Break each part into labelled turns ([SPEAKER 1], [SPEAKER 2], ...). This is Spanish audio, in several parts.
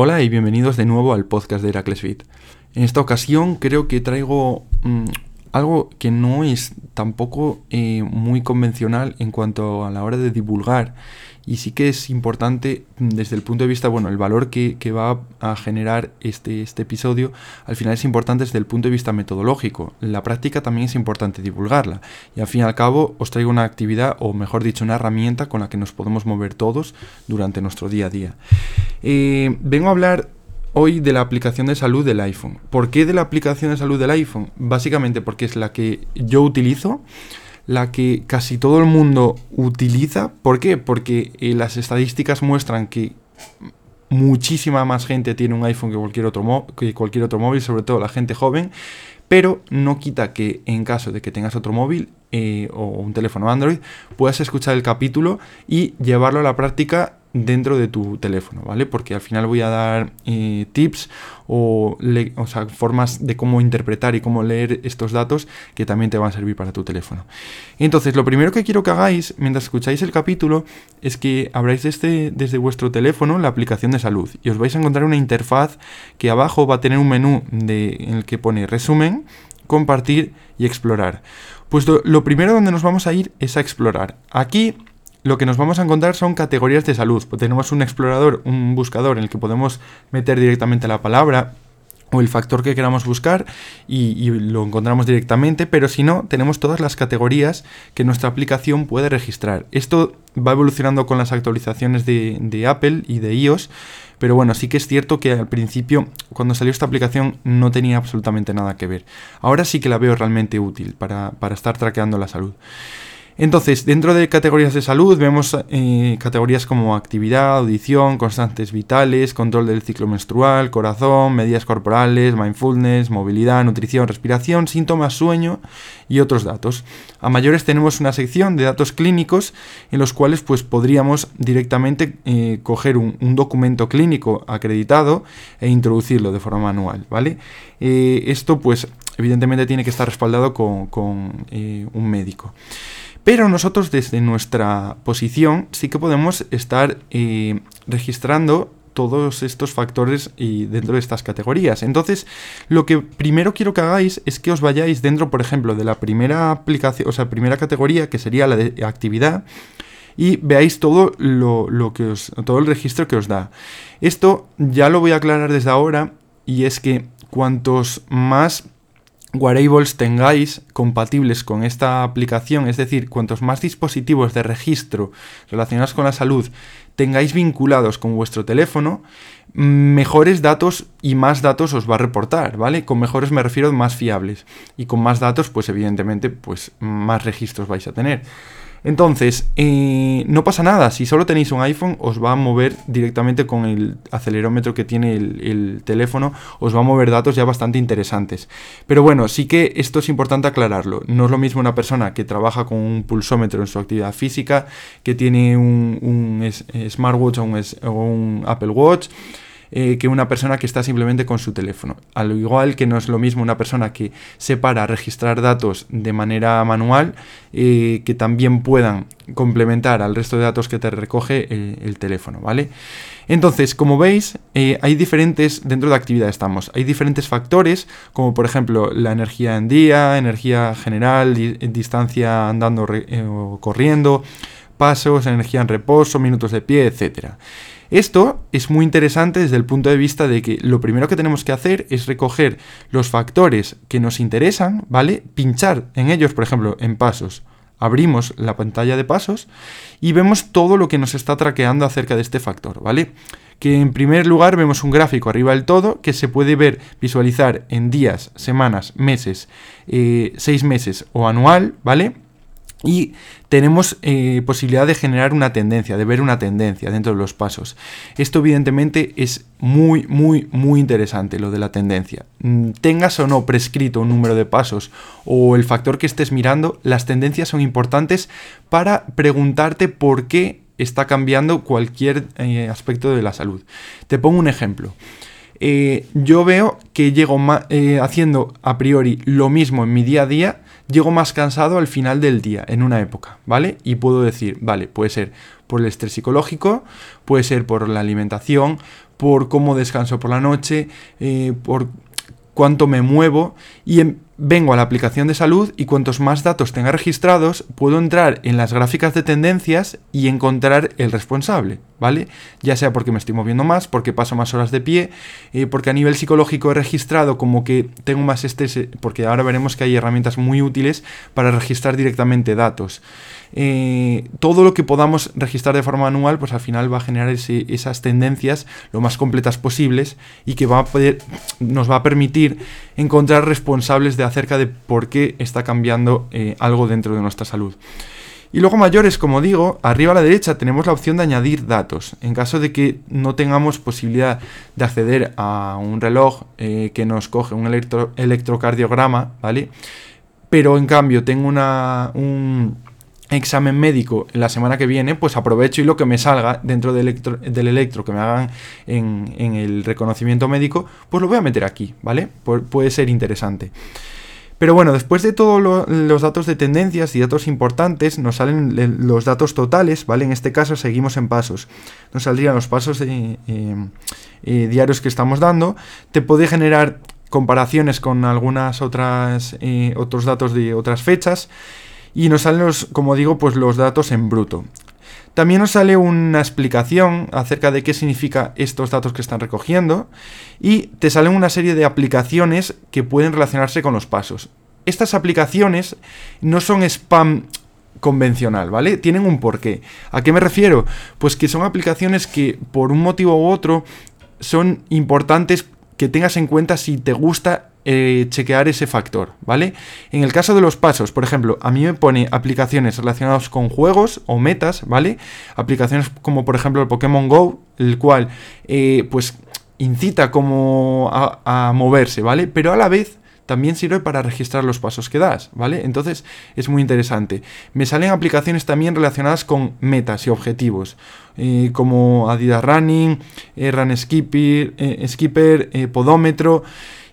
[SPEAKER 1] Hola y bienvenidos de nuevo al podcast de Heracles Fit. En esta ocasión creo que traigo mm, algo que no es tampoco eh, muy convencional en cuanto a la hora de divulgar y sí que es importante mm, desde el punto de vista, bueno, el valor que, va a generar este, este episodio, al final es importante desde el punto de vista metodológico. La práctica también es importante divulgarla. Y al fin y al cabo os traigo una actividad, o mejor dicho, una herramienta con la que nos podemos mover todos durante nuestro día a día. Eh, vengo a hablar hoy de la aplicación de salud del iPhone. ¿Por qué de la aplicación de salud del iPhone? Básicamente porque es la que yo utilizo la que casi todo el mundo utiliza. ¿Por qué? Porque eh, las estadísticas muestran que muchísima más gente tiene un iPhone que cualquier, otro móvil, sobre todo la gente joven, pero no quita que en caso de que tengas otro móvil eh, o un teléfono Android, puedas escuchar el capítulo y llevarlo a la práctica dentro de tu teléfono, ¿vale? Porque al final voy a dar eh, tips o, o sea, formas de cómo interpretar y cómo leer estos datos que también te van a servir para tu teléfono. Entonces, lo primero que quiero que hagáis mientras escucháis el capítulo es que abráis desde, desde vuestro teléfono la aplicación de salud y os vais a encontrar una interfaz que abajo va a tener un menú en el que pone resumen, compartir y explorar. Pues lo, primero donde nos vamos a ir es a explorar. Aquí lo que nos vamos a encontrar son categorías de salud. Pues tenemos un explorador, un buscador en el que podemos meter directamente la palabra o el factor que queramos buscar y, lo encontramos directamente, pero si no, tenemos todas las categorías que nuestra aplicación puede registrar. Esto va evolucionando con las actualizaciones de, de Apple y de iOS, pero bueno, sí que es cierto que al principio, cuando salió esta aplicación, no tenía absolutamente nada que ver. Ahora sí que la veo realmente útil para, para estar traqueando la salud. Entonces, dentro de categorías de salud vemos eh, categorías como actividad, audición, constantes vitales, control del ciclo menstrual, corazón, medidas corporales, mindfulness, movilidad, nutrición, respiración, síntomas, sueño y otros datos. A mayores tenemos una sección de datos clínicos en los cuales pues, podríamos directamente eh, coger un, documento clínico acreditado e introducirlo de forma manual. ¿vale? Eh, esto pues evidentemente tiene que estar respaldado con, un médico. Pero nosotros desde nuestra posición sí que podemos estar eh, registrando todos estos factores y dentro de estas categorías. Entonces, lo que primero quiero que hagáis es que os vayáis dentro, por ejemplo, de la primera aplicación, o sea, primera categoría, que sería la de actividad, y veáis todo lo, que os, todo el registro que os da. Esto ya lo voy a aclarar desde ahora, y es que cuantos más wearables tengáis compatibles con esta aplicación, es decir, cuantos más dispositivos de registro relacionados con la salud tengáis vinculados con vuestro teléfono, mejores datos y más datos os va a reportar, ¿vale? Con mejores me refiero más fiables y con más datos, pues evidentemente, pues más registros vais a tener. Entonces, eh, no pasa nada, si solo tenéis un iPhone os va a mover directamente con el acelerómetro que tiene el, teléfono, os va a mover datos ya bastante interesantes. Pero bueno, sí que esto es importante aclararlo, no es lo mismo una persona que trabaja con un pulsómetro en su actividad física, que tiene un, smartwatch o un Apple Watch, eh, que una persona que está simplemente con su teléfono. Al igual que no es lo mismo una persona que se para a registrar datos de manera manual, eh, que también puedan complementar al resto de datos que te recoge el, teléfono, ¿vale? Entonces, como veis, eh, hay diferentes, dentro de actividad estamos, hay diferentes factores, como por ejemplo la energía en día, energía general, distancia andando o corriendo, pasos, energía en reposo, minutos de pie, etcétera. Esto es muy interesante desde el punto de vista de que lo primero que tenemos que hacer es recoger los factores que nos interesan, ¿vale? Pinchar en ellos, por ejemplo, en pasos. Abrimos la pantalla de pasos y vemos todo lo que nos está traqueando acerca de este factor, ¿vale? Que en primer lugar vemos un gráfico arriba del todo que se puede ver, visualizar en días, semanas, meses, eh, seis meses o anual, ¿vale? Y tenemos eh, posibilidad de generar una tendencia, de ver una tendencia dentro de los pasos. Esto evidentemente es muy, muy, muy interesante, lo de la tendencia. Mm, tengas o no prescrito un número de pasos o el factor que estés mirando, las tendencias son importantes para preguntarte por qué está cambiando cualquier eh, aspecto de la salud. Te pongo un ejemplo. Eh, yo veo que llego haciendo a priori lo mismo en mi día a día, llego más cansado al final del día, en una época, ¿vale? Y puedo decir, vale, puede ser por el estrés psicológico, puede ser por la alimentación, por cómo descanso por la noche, eh, por cuánto me muevo y en, vengo a la aplicación de salud y cuantos más datos tenga registrados, puedo entrar en las gráficas de tendencias y encontrar el responsable, ¿vale? Ya sea porque me estoy moviendo más, porque paso más horas de pie, eh, porque a nivel psicológico he registrado como que tengo más estrés, eh, porque ahora veremos que hay herramientas muy útiles para registrar directamente datos. Eh, todo lo que podamos registrar de forma manual, pues al final va a generar esas tendencias lo más completas posibles y que va a poder, nos va a permitir encontrar responsables de acerca de por qué está cambiando eh, algo dentro de nuestra salud. Y luego mayores, como digo, arriba a la derecha tenemos la opción de añadir datos. En caso de que no tengamos posibilidad de acceder a un reloj eh, que nos coge un electrocardiograma, ¿vale? Pero en cambio tengo una, un, examen médico la semana que viene, pues aprovecho y lo que me salga dentro del electro, del electro que me hagan en, el reconocimiento médico, pues lo voy a meter aquí, ¿vale? puede ser interesante. Pero bueno, después de todos los datos de tendencias y datos importantes, nos salen los datos totales, ¿vale? En este caso seguimos en pasos. Nos saldrían los pasos eh, eh, diarios que estamos dando. Te puede generar comparaciones con algunas otras eh, otros datos de otras fechas y nos salen los, como digo, pues los datos en bruto. También nos sale una explicación acerca de qué significa estos datos que están recogiendo y te salen una serie de aplicaciones que pueden relacionarse con los pasos. Estas aplicaciones no son spam convencional, ¿vale? Tienen un porqué. ¿A qué me refiero? Pues que son aplicaciones que por un motivo u otro son importantes que tengas en cuenta si te gusta eh, chequear ese factor, ¿vale? En el caso de los pasos, por ejemplo, a mí me pone aplicaciones relacionadas con juegos o metas, ¿vale? Aplicaciones como por ejemplo el Pokémon Go, el cual eh, pues incita como a, moverse, ¿vale? Pero a la vez también sirve para registrar los pasos que das, ¿vale? Entonces es muy interesante. Me salen aplicaciones también relacionadas con metas y objetivos, eh, como Adidas Running, Run Skipper, Skipper Podómetro.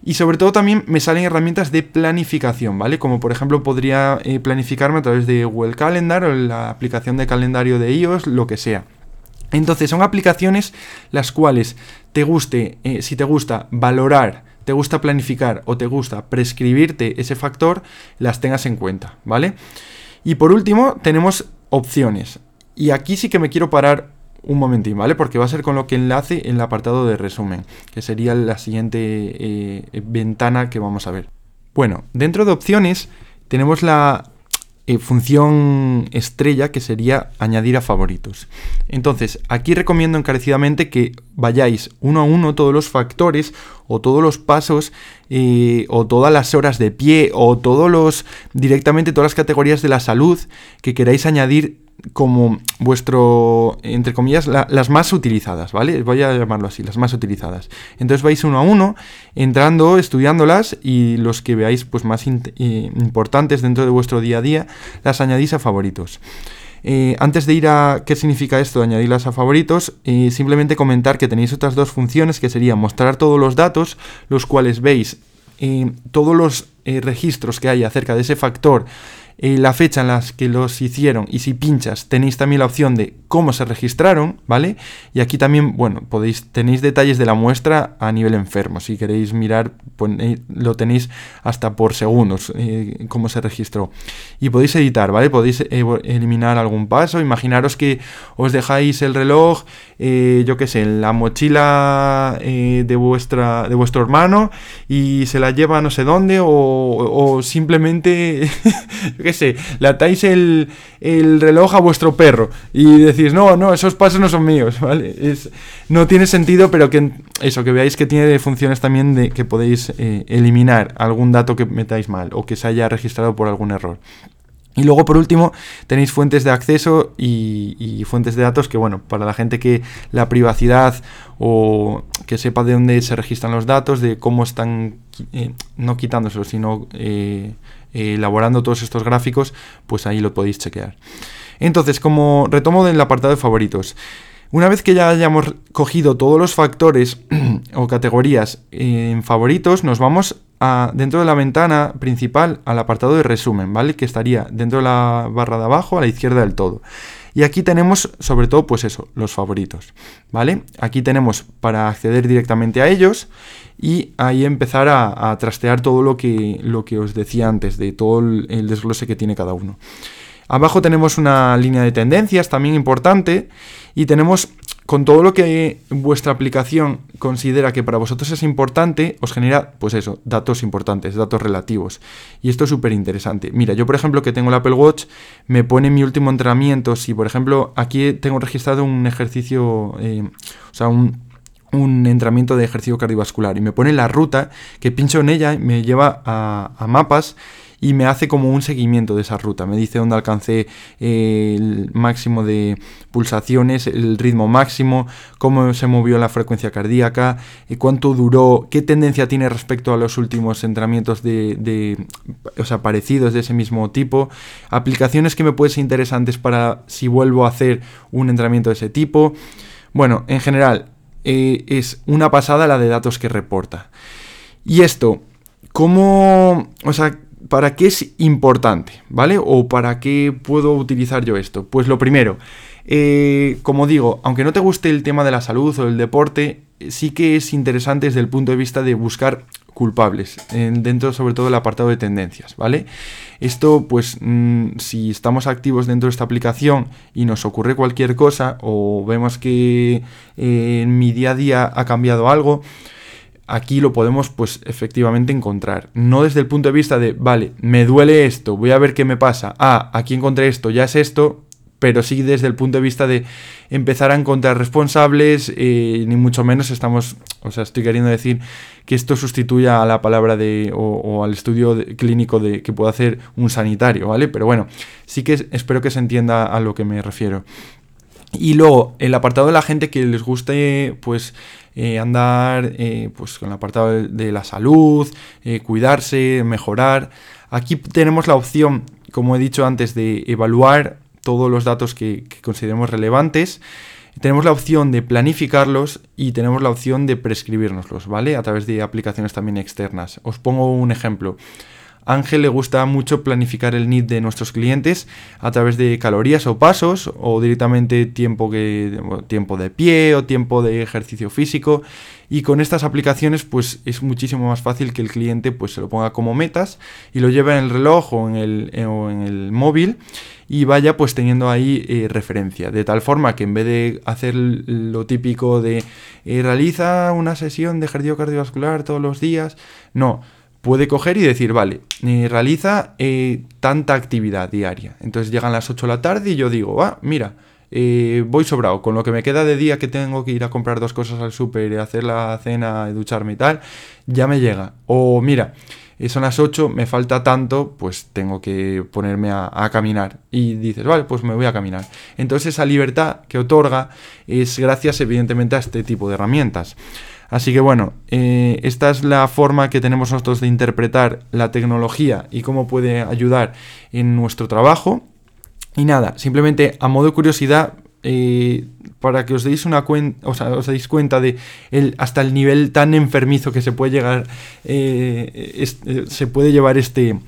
[SPEAKER 1] Y sobre todo también me salen herramientas de planificación, ¿vale? Como por ejemplo podría eh, planificarme a través de Google Calendar o la aplicación de calendario de iOS, lo que sea. Entonces son aplicaciones las cuales te guste, eh, si te gusta valorar, te gusta planificar o te gusta prescribirte ese factor, las tengas en cuenta, ¿vale? Y por último tenemos opciones. Y aquí sí que me quiero parar un momentín, ¿vale? Porque va a ser con lo que enlace en el apartado de resumen, que sería la siguiente eh, ventana que vamos a ver. Bueno, dentro de opciones tenemos la eh, función estrella que sería añadir a favoritos. Entonces, aquí recomiendo encarecidamente que vayáis uno a uno todos los factores o todos los pasos eh, o todas las horas de pie o todos los directamente todas las categorías de la salud que queráis añadir como vuestro, entre comillas, las más utilizadas, ¿vale? Voy a llamarlo así, las más utilizadas. Entonces vais uno a uno, entrando, estudiándolas y los que veáis pues, más eh, importantes dentro de vuestro día a día, las añadís a favoritos. Eh, antes de ir a qué significa esto, añadirlas a favoritos, eh, simplemente comentar que tenéis otras dos funciones que serían mostrar todos los datos, los cuales veis todos los registros que hay acerca de ese factor eh, la fecha en la que los hicieron y si pinchas tenéis también la opción de cómo se registraron, ¿vale? Y aquí también, bueno, podéis, tenéis detalles de la muestra a nivel enfermo, si queréis mirar, eh, lo tenéis hasta por segundos, eh, cómo se registró. Y podéis editar, ¿vale? Podéis eliminar algún paso, imaginaros que os dejáis el reloj, yo qué sé, en la mochila de, vuestra, de vuestro hermano y se la lleva no sé dónde o simplemente... qué sé, le atáis el, reloj a vuestro perro y decís, no, no, esos pasos no son míos, ¿vale? No tiene sentido, pero que eso, que veáis que tiene funciones también de que podéis eh, eliminar algún dato que metáis mal o que se haya registrado por algún error. Y luego, por último, tenéis fuentes de acceso y, fuentes de datos que, bueno, para la gente que la privacidad o que sepa de dónde se registran los datos, de cómo están, eh, no quitándoselos, sino eh, elaborando todos estos gráficos, pues ahí lo podéis chequear. Entonces, como retomo del apartado de favoritos, una vez que ya hayamos cogido todos los factores o categorías en favoritos, nos vamos a, dentro de la ventana principal al apartado de resumen, ¿vale? Que estaría dentro de la barra de abajo a la izquierda del todo. Y aquí tenemos sobre todo pues eso, los favoritos, ¿vale? Aquí tenemos para acceder directamente a ellos y ahí empezar a, trastear todo lo que, lo que os decía antes, de todo el desglose que tiene cada uno. Abajo tenemos una línea de tendencias también importante y tenemos con todo lo que vuestra aplicación considera que para vosotros es importante, os genera, pues eso, datos importantes, datos relativos. Y esto es súper interesante. Mira, yo por ejemplo que tengo el Apple Watch, me pone mi último entrenamiento. Si por ejemplo aquí tengo registrado un ejercicio, eh, o sea, un, un entrenamiento de ejercicio cardiovascular y me pone la ruta que pincho en ella y me lleva a, a mapas y me hace como un seguimiento de esa ruta. Me dice dónde alcancé eh, el máximo de pulsaciones, el ritmo máximo, cómo se movió la frecuencia cardíaca, y cuánto duró, qué tendencia tiene respecto a los últimos entrenamientos de, o sea, parecidos de ese mismo tipo, aplicaciones que me pueden ser interesantes para si vuelvo a hacer un entrenamiento de ese tipo. Bueno, en general, eh, es una pasada la de datos que reporta. Y esto, ¿cómo, o sea, ¿para qué es importante? ¿Vale? ¿O para qué puedo utilizar yo esto? Pues lo primero, eh, como digo, aunque no te guste el tema de la salud o el deporte, sí que es interesante desde el punto de vista de buscar culpables, dentro sobre todo del apartado de tendencias, ¿vale? Esto, pues, mm, si estamos activos dentro de esta aplicación y nos ocurre cualquier cosa o vemos que eh, en mi día a día ha cambiado algo, aquí lo podemos pues efectivamente encontrar. No desde el punto de vista de, vale, me duele esto, voy a ver qué me pasa. Ah, aquí encontré esto, ya es esto, pero sí desde el punto de vista de empezar a encontrar responsables, eh, ni mucho menos estamos, o sea, estoy queriendo decir que esto sustituya a la palabra de, o, al estudio clínico de que pueda hacer un sanitario, ¿vale? Pero bueno, sí que espero que se entienda a lo que me refiero. Y luego, el apartado de la gente que les guste, pues, eh, andar eh, pues, con el apartado de, la salud, eh, cuidarse, mejorar. Aquí tenemos la opción, como he dicho antes, de evaluar todos los datos que, que consideremos relevantes. Tenemos la opción de planificarlos y tenemos la opción de prescribirnoslos, ¿vale? A través de aplicaciones también externas. Os pongo un ejemplo. Ángel le gusta mucho planificar el NIT de nuestros clientes a través de calorías o pasos o directamente tiempo, que, tiempo de pie o tiempo de ejercicio físico. Y con estas aplicaciones pues es muchísimo más fácil que el cliente pues se lo ponga como metas y lo lleve en el reloj o en el, en el móvil y vaya pues teniendo ahí eh, referencia. De tal forma que en vez de hacer lo típico de eh, realiza una sesión de ejercicio cardiovascular todos los días no puede coger y decir, vale, realiza eh, tanta actividad diaria. Entonces llegan las 8 de la tarde y yo digo, ah, mira, eh, voy sobrado, con lo que me queda de día que tengo que ir a comprar dos cosas al súper, hacer la cena, ducharme y tal, ya me llega. O mira, eh, son las 8, me falta tanto, pues tengo que ponerme a, a, caminar. Y dices, vale, pues me voy a caminar. Entonces esa libertad que otorga es gracias evidentemente a este tipo de herramientas. Así que bueno, eh, esta es la forma que tenemos nosotros de interpretar la tecnología y cómo puede ayudar en nuestro trabajo. Y nada, simplemente a modo de curiosidad, eh, para que os deis una cuenta, o sea, os deis cuenta de hasta el nivel tan enfermizo que se puede llegar, eh, se puede llevar este,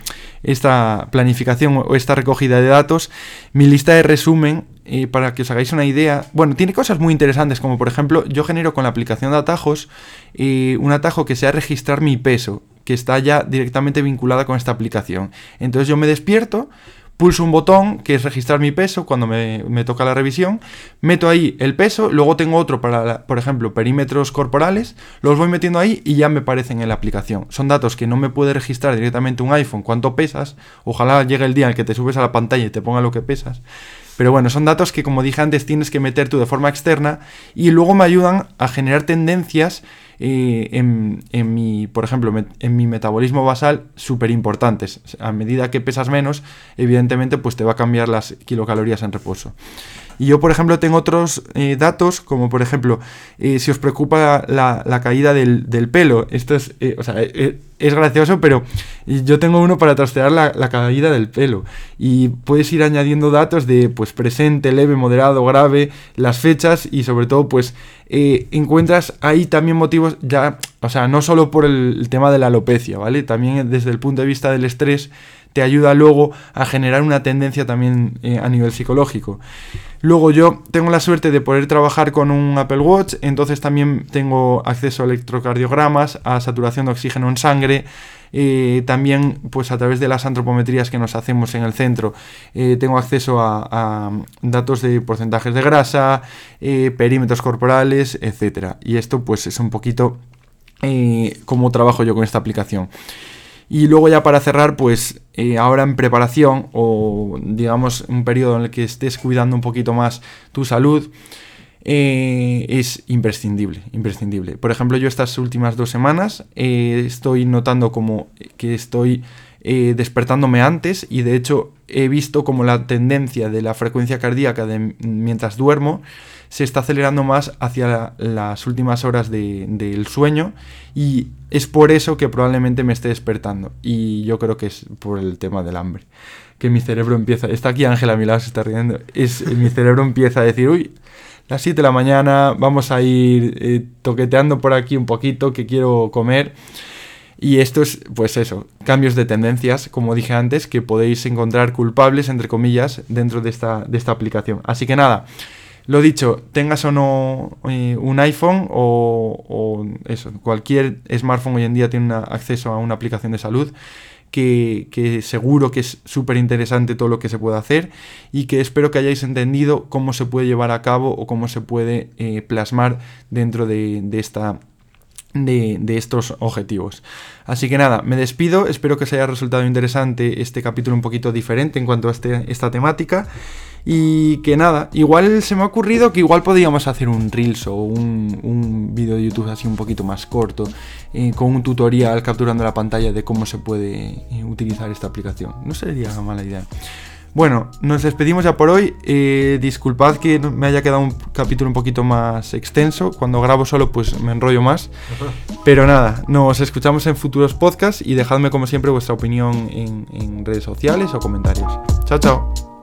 [SPEAKER 1] esta planificación o esta recogida de datos. Mi lista de resumen para que os hagáis una idea, bueno, tiene cosas muy interesantes, como por ejemplo, yo genero con la aplicación de atajos eh, un atajo que sea registrar mi peso, que está ya directamente vinculada con esta aplicación. Entonces yo me despierto, pulso un botón que es registrar mi peso cuando me, toca la revisión, meto ahí el peso, luego tengo otro para, por ejemplo, perímetros corporales, los voy metiendo ahí y ya me aparecen en la aplicación. Son datos que no me puede registrar directamente un iPhone cuánto pesas, ojalá llegue el día en el que te subes a la pantalla y te ponga lo que pesas, pero bueno, son datos que como dije antes tienes que meter tú de forma externa y luego me ayudan a generar tendencias en, en, mi, por ejemplo, en mi metabolismo basal súper importantes. A medida que pesas menos, evidentemente, pues te va a cambiar las kilocalorías en reposo. Y yo, por ejemplo, tengo otros eh, datos, como por ejemplo, eh, si os preocupa la, caída del, pelo. Esto es, eh, o sea, es gracioso, pero yo tengo uno para trastear la, caída del pelo. Y puedes ir añadiendo datos de pues presente, leve, moderado, grave, las fechas y sobre todo pues encuentras ahí también motivos ya, o sea, no solo por el tema de la alopecia, ¿vale? También desde el punto de vista del estrés te ayuda luego a generar una tendencia también eh, a nivel psicológico. Luego yo tengo la suerte de poder trabajar con un Apple Watch, entonces también tengo acceso a electrocardiogramas, a saturación de oxígeno en sangre, eh, también pues a través de las antropometrías que nos hacemos en el centro eh, tengo acceso a, datos de porcentajes de grasa, perímetros corporales, etc. Y esto pues es un poquito cómo trabajo yo con esta aplicación. Y luego ya para cerrar, pues eh, ahora en preparación o digamos un periodo en el que estés cuidando un poquito más tu salud, eh, es imprescindible, imprescindible. Por ejemplo, yo estas últimas dos semanas eh, estoy notando como que estoy despertándome antes y de hecho he visto como la tendencia de la frecuencia cardíaca de, mientras duermo se está acelerando más hacia las últimas horas del sueño y es por eso que probablemente me esté despertando. Y yo creo que es por el tema del hambre. Que mi cerebro empieza... Está aquí Ángela a se está riendo. Es, mi cerebro empieza a decir, uy, las 7 de la mañana, vamos a ir eh, toqueteando por aquí un poquito, que quiero comer. Y esto es, pues eso, cambios de tendencias, como dije antes, que podéis encontrar culpables, entre comillas, dentro de esta, de esta aplicación. Así que nada, lo dicho, tengas o no eh, un iPhone o, eso, cualquier smartphone hoy en día tiene acceso a una aplicación de salud que, seguro que es súper interesante todo lo que se puede hacer y que espero que hayáis entendido cómo se puede llevar a cabo o cómo se puede eh, plasmar dentro de, esta de, estos objetivos. Así que nada, me despido, espero que os haya resultado interesante este capítulo un poquito diferente en cuanto a este, esta temática y que nada, igual se me ha ocurrido que igual podríamos hacer un Reels o un, un vídeo de YouTube así un poquito más corto, eh, con un tutorial capturando la pantalla de cómo se puede eh, utilizar esta aplicación. No sería mala idea. Bueno, nos despedimos ya por hoy. Eh, disculpad que me haya quedado un capítulo un poquito más extenso. Cuando grabo solo, pues me enrollo más. Pero nada, nos escuchamos en futuros podcasts y dejadme como siempre vuestra opinión en redes sociales o comentarios. Chao, chao.